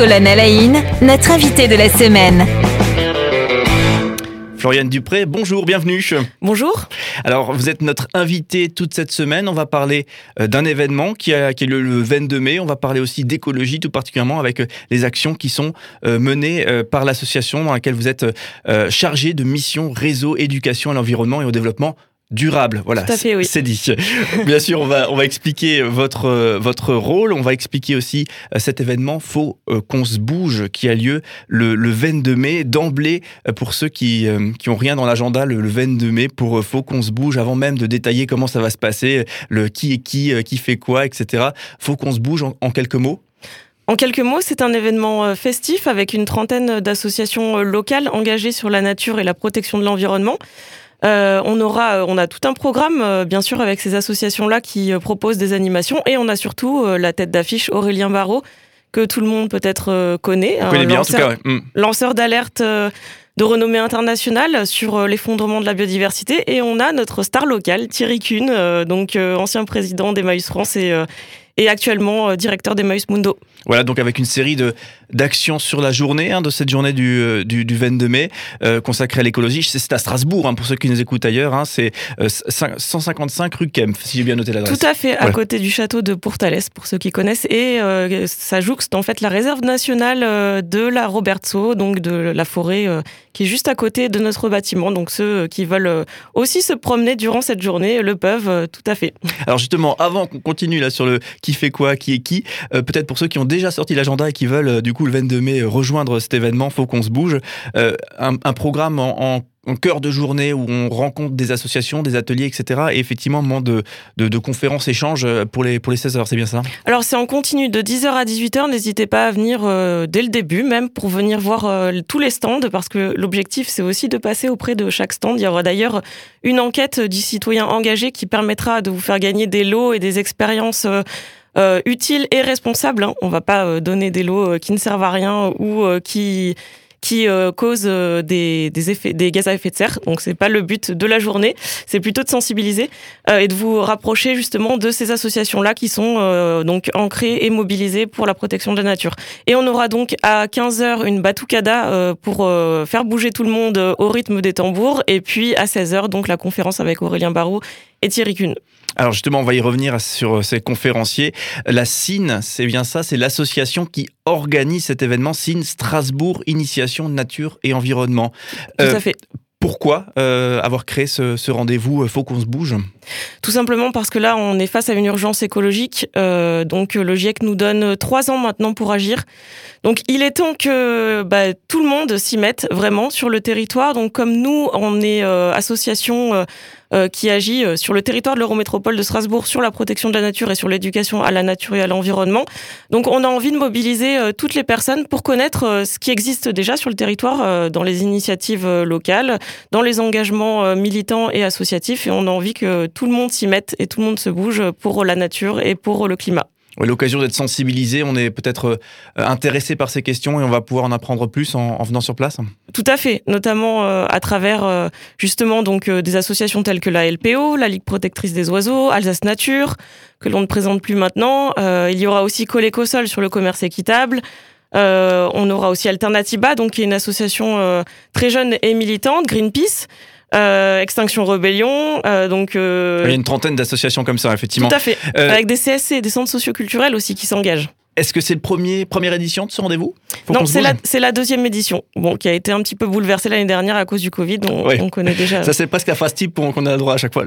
Colonne Alain, notre invité de la semaine. Floriane Dupré, bonjour, bienvenue. Bonjour. Alors, vous êtes notre invité toute cette semaine. On va parler euh, d'un événement qui, a, qui est le, 22 mai. On va parler aussi d'écologie, tout particulièrement avec euh, les actions qui sont euh, menées par l'association dans laquelle vous êtes chargé de mission réseau éducation à l'environnement et au développement durable. Voilà, c'est dit. Bien sûr, on va, on va expliquer votre, votre rôle. On va expliquer aussi euh, cet événement Faut euh, qu'on se bouge qui a lieu le, le 22 mai. D'emblée, euh, pour ceux qui, qui ont rien dans l'agenda, le, 22 mai, pour Faut qu'on se bouge, avant même de détailler comment ça va se passer, le qui est qui, qui fait quoi, etc. Faut qu'on se bouge en quelques mots. En quelques mots, c'est un événement festif avec une trentaine d'associations locales engagées sur la nature et la protection de l'environnement. Euh, on aura, on a tout un programme, euh, bien sûr, avec ces associations-là qui euh, proposent des animations, et on a surtout la tête d'affiche Aurélien Barraud que tout le monde peut-être connaît, lanceur, d'alerte de renommée internationale sur l'effondrement de la biodiversité. Et on a notre star locale, Thierry Kuhn, donc ancien président d'Emmaüs France et, et actuellement directeur d'Emmaüs Mundo. Voilà, donc avec une série d'actions sur la journée, hein, de cette journée du, euh, du, 22 mai, euh, consacrée à l'écologie. C'est à Strasbourg, hein, pour ceux qui nous écoutent ailleurs. Hein, c'est 155 euh, rue Kempf, si j'ai bien noté l'adresse. Tout à fait, à côté du château de Pourtalès, pour ceux qui connaissent. Et ça jouxte en fait la réserve nationale de la Robertso, donc de la forêt qui est juste à côté de notre bâtiment. Donc ceux qui veulent aussi se promener durant cette journée le peuvent, tout à fait. Alors justement, avant qu'on continue là sur le qui fait quoi, qui est qui, peut-être pour ceux qui ont déjà sorti l'agenda et qui veulent euh, du coup le 22 mai rejoindre cet événement, faut qu'on se bouge. Euh, un, programme en, cœur de journée où on rencontre des associations, des ateliers, etc. Et effectivement, moment de, de, conférences, échanges pour les, pour les 16 heures, c'est bien ça? Alors, c'est en continu de 10h à 18h. N'hésitez pas à venir euh, dès le début, même pour venir voir tous les stands, parce que l'objectif, c'est aussi de passer auprès de chaque stand. Il y aura d'ailleurs une enquête du citoyen engagé qui permettra de vous faire gagner des lots et des expériences. Euh, utile et responsable. Hein. On va pas euh, donner des lots euh, qui ne servent à rien ou qui qui causent des, des, effets, des gaz à effet de serre. Donc c'est pas le but de la journée, c'est plutôt de sensibiliser et de vous rapprocher justement de ces associations-là qui sont donc ancrées et mobilisées pour la protection de la nature. Et on aura donc à 15h une batucada pour faire bouger tout le monde au rythme des tambours et puis à 16h donc la conférence avec Aurélien Barraud et Thierry Kuhn. Alors justement, on va y revenir sur euh, ces conférenciers. La CIN, c'est bien ça, c'est l'association qui organise cet événement CIN Strasbourg Initiation Nature et Environnement. Tout à euh, fait. Pourquoi euh, avoir créé ce, rendez-vous? Faut qu'on se bouge? Tout simplement parce que là, on est face à une urgence écologique. donc, le GIEC nous donne trois ans maintenant pour agir. Donc, il est temps que bah, tout le monde s'y mette vraiment sur le territoire. Donc, comme nous, on est association euh, qui agit euh, sur le territoire de l'Eurométropole de Strasbourg sur la protection de la nature et sur l'éducation à la nature et à l'environnement. Donc on a envie de mobiliser euh, toutes les personnes pour connaître ce qui existe déjà sur le territoire dans les initiatives locales, dans les engagements militants et associatifs et on a envie que tout le monde s'y mette et tout le monde se bouge pour la nature et pour le climat l'occasion d'être sensibilisé, on est peut-être euh, intéressé par ces questions et on va pouvoir en apprendre plus en, venant sur place. Tout à fait, notamment euh, à travers euh, justement donc des associations telles que la LPO, la Ligue protectrice des oiseaux, Alsace Nature, que l'on ne présente plus maintenant. il y aura aussi Colécosol sur le commerce équitable. on aura aussi Alternativa, donc qui est une association très jeune et militante, Greenpeace. Euh, Extinction Rebellion. Euh, donc, euh, Il y a une trentaine d'associations comme ça, effectivement. Tout à fait. Avec des CSC, des centres socioculturels aussi qui s'engagent. Est-ce que c'est le premier première édition de ce rendez-vous? Non, c'est la, la, deuxième édition, bon, qui a été un petit peu bouleversée l'année dernière à cause du Covid. On, on connaît déjà. Ça c'est presque un fast type qu'on a le droit à chaque fois.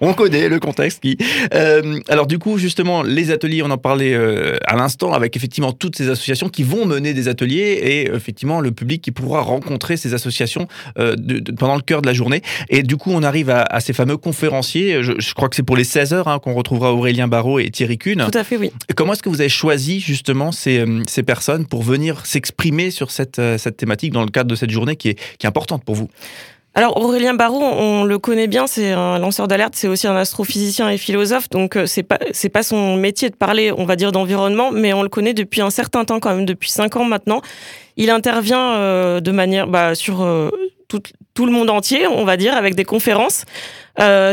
On connaît le contexte. Qui... Euh, alors du coup, justement, les ateliers, on en parlait euh, à l'instant, avec effectivement toutes ces associations qui vont mener des ateliers et effectivement le public qui pourra rencontrer ces associations euh, pendant le cœur de la journée. Et du coup, on arrive à, ces fameux conférenciers. Je, crois que c'est pour les 16 heures hein, qu'on retrouvera Aurélien Barraud et Thierry Kuhn. Tout à fait, oui. Comment est-ce que vous avez choisi justement ces, euh, ces personnes pour venir s'exprimer sur cette, euh, cette thématique dans le cadre de cette journée qui est, qui est importante pour vous alors Aurélien Barraud, on le connaît bien, c'est un lanceur d'alerte, c'est aussi un astrophysicien et philosophe, donc euh, c'est pas c'est pas son métier de parler, on va dire d'environnement, mais on le connaît depuis un certain temps quand même, depuis cinq ans maintenant. Il intervient de manière bah, sur tout, tout, le monde entier, on va dire, avec des conférences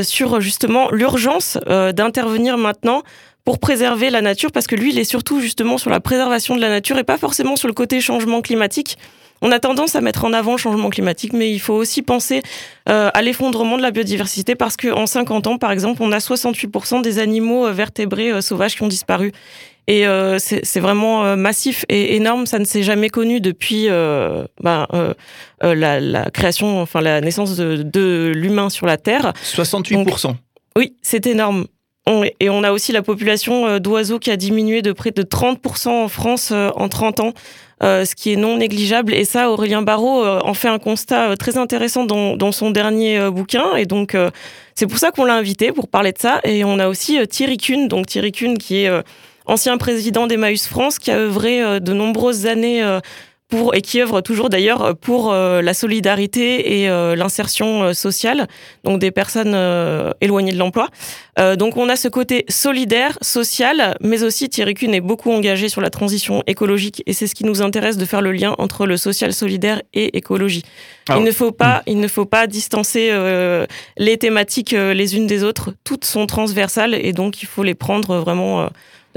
sur justement l'urgence d'intervenir maintenant pour préserver la nature, parce que lui, il est surtout justement sur la préservation de la nature et pas forcément sur le côté changement climatique. On a tendance à mettre en avant le changement climatique, mais il faut aussi penser euh, à l'effondrement de la biodiversité parce qu'en 50 ans, par exemple, on a 68% des animaux euh, vertébrés euh, sauvages qui ont disparu. Et c'est vraiment massif et énorme. Ça ne s'est jamais connu depuis ben, la, création, enfin la naissance de, l'humain sur la Terre. 68%. oui, c'est énorme. Et on a aussi la population d'oiseaux qui a diminué de près de 30% en France en 30 ans. Euh, ce qui est non négligeable. Et ça, Aurélien Barraud euh, en fait un constat euh, très intéressant dans, dans son dernier bouquin. Et donc, c'est pour ça qu'on l'a invité pour parler de ça. Et on a aussi Thierry Kuhn, donc Thierry Kuhn qui est ancien président d'Emmaüs France, qui a œuvré de nombreuses années pour, et qui œuvre toujours d'ailleurs pour euh, la solidarité et euh, l'insertion euh, sociale, donc des personnes éloignées de l'emploi. donc on a ce côté solidaire, social, mais aussi Thierry Kuhn est beaucoup engagé sur la transition écologique et c'est ce qui nous intéresse de faire le lien entre le social, solidaire et écologie. Ah il ne faut pas, hmm. il ne faut pas distancer les thématiques les unes des autres. Toutes sont transversales et donc il faut les prendre vraiment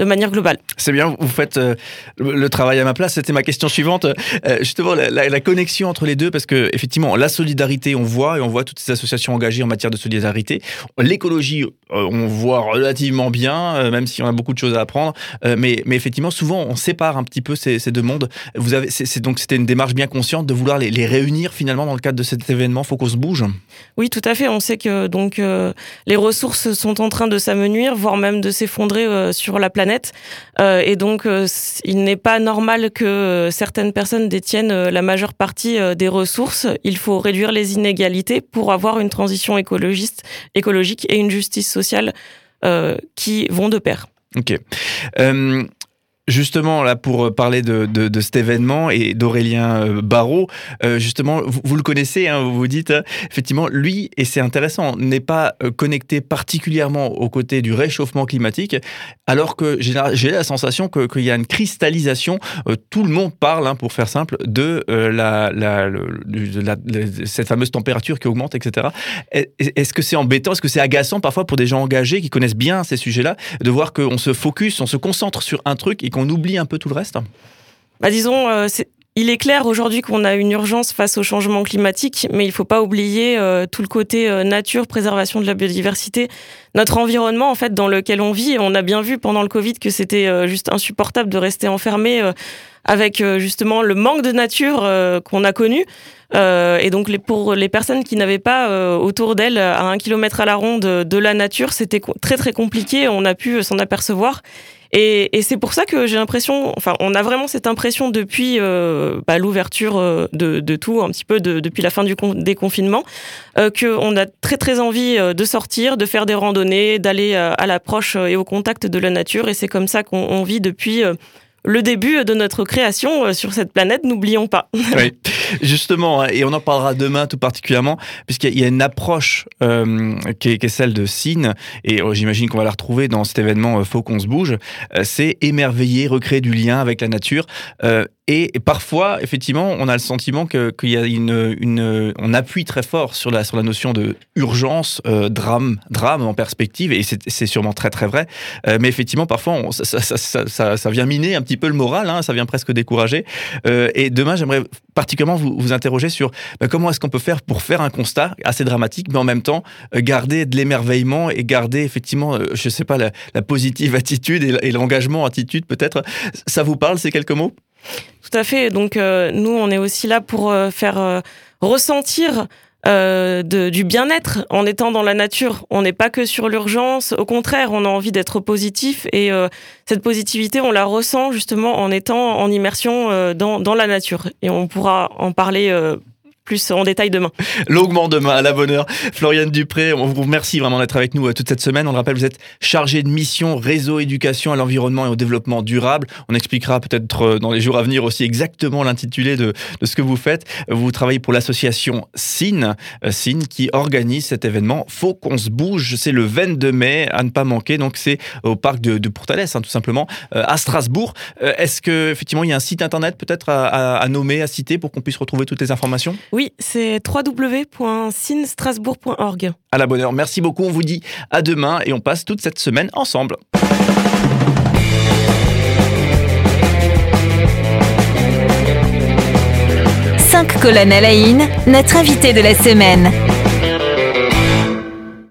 de manière globale. C'est bien, vous faites euh, le travail à ma place. C'était ma question suivante. Euh, justement, la, connexion entre les deux, parce que effectivement, la solidarité, on voit, et on voit toutes ces associations engagées en matière de solidarité. L'écologie, euh, on voit relativement bien, même si on a beaucoup de choses à apprendre. mais, mais effectivement, souvent, on sépare un petit peu ces, deux mondes. Vous avez, c'est, donc, c'était une démarche bien consciente de vouloir les, réunir finalement dans le cadre de cet événement. Faut qu'on se bouge. Oui, tout à fait. On sait que donc les ressources sont en train de s'amenuire, voire même de s'effondrer sur la planète euh, et donc, euh, il n'est pas normal que certaines personnes détiennent la majeure partie euh, des ressources. Il faut réduire les inégalités pour avoir une transition écologique et une justice sociale qui vont de pair. Ok. Justement, là, pour euh, parler de, de, cet événement et d'Aurélien euh, Barrault, euh, justement, vous, le connaissez, hein, vous vous dites, effectivement, lui, et c'est intéressant, n'est pas connecté particulièrement aux côtés du réchauffement climatique, alors que j'ai la sensation qu'il y a une cristallisation, tout le monde parle, hein, pour faire simple, de, la, la, cette fameuse température qui augmente, etc. Est-ce que c'est embêtant, est-ce que c'est agaçant parfois pour des gens engagés qui connaissent bien ces sujets-là, de voir qu'on se focus, on se concentre sur un truc et qu'on oublie un peu tout le reste bah, Disons, euh, il est clair aujourd'hui qu'on a une urgence face au changement climatique, mais il ne faut pas oublier euh, tout le côté euh, nature, préservation de la biodiversité, notre environnement en fait dans lequel on vit. On a bien vu pendant le Covid que c'était juste insupportable de rester enfermé avec justement le manque de nature qu'on a connu. et donc pour les personnes qui n'avaient pas autour d'elles à un kilomètre à la ronde de la nature, c'était très très compliqué. On a pu s'en apercevoir. Et, c'est pour ça que j'ai l'impression, enfin, on a vraiment cette impression depuis euh, bah, l'ouverture euh, de, tout, un petit peu depuis la fin du des confinements, euh, qu'on a très très envie de sortir, de faire des randonnées, d'aller à l'approche et au contact de la nature. Et c'est comme ça qu'on vit depuis le début de notre création euh, sur cette planète, n'oublions pas. Oui, justement, hein, et on en parlera demain tout particulièrement, puisqu'il y a une approche euh, qui, est, celle de Cine, et euh, j'imagine qu'on va la retrouver dans cet événement Faut qu'on se bouge, c'est émerveiller, recréer du lien avec la nature. Et, parfois, effectivement, on a le sentiment qu'il y a une, une, on appuie très fort sur la, sur la notion de urgence, euh, drame, drame en perspective, et c'est sûrement très très vrai. Euh, mais effectivement, parfois, ça, ça, ça, ça, vient miner un petit peu le moral, hein, ça vient presque décourager. Euh, et demain, j'aimerais particulièrement vous, vous interroger sur bah, comment est-ce qu'on peut faire pour faire un constat assez dramatique, mais en même temps garder de l'émerveillement et garder effectivement, je sais pas, la positive attitude et l'engagement attitude peut-être. Ça vous parle ces quelques mots? Tout à fait. Donc euh, nous, on est aussi là pour euh, faire euh, ressentir du bien-être en étant dans la nature. On n'est pas que sur l'urgence. Au contraire, on a envie d'être positif et cette positivité, on la ressent justement en étant en immersion dans, dans la nature. Et on pourra en parler plus en détail demain. Longuement demain, à la bonne heure. Floriane Dupré, on vous remercie vraiment d'être avec nous euh, toute cette semaine. On le rappelle, vous êtes chargé de mission réseau éducation à l'environnement et au développement durable. On expliquera peut-être euh, dans les jours à venir aussi exactement l'intitulé de, de, ce que vous faites. Vous travaillez pour l'association SIN, euh, SIN qui organise cet événement. Faut qu'on se bouge. C'est le 22 mai, à ne pas manquer. Donc c'est au parc de, de Pourtalès, hein, tout simplement, à Strasbourg. Est-ce que effectivement il y a un site internet peut-être à, à nommer, à citer pour qu'on puisse retrouver toutes les informations? Oui, c'est www.cinestrasbourg.org. À la bonne heure, merci beaucoup. On vous dit à demain et on passe toute cette semaine ensemble. Cinq colonnes à la notre invité de la semaine.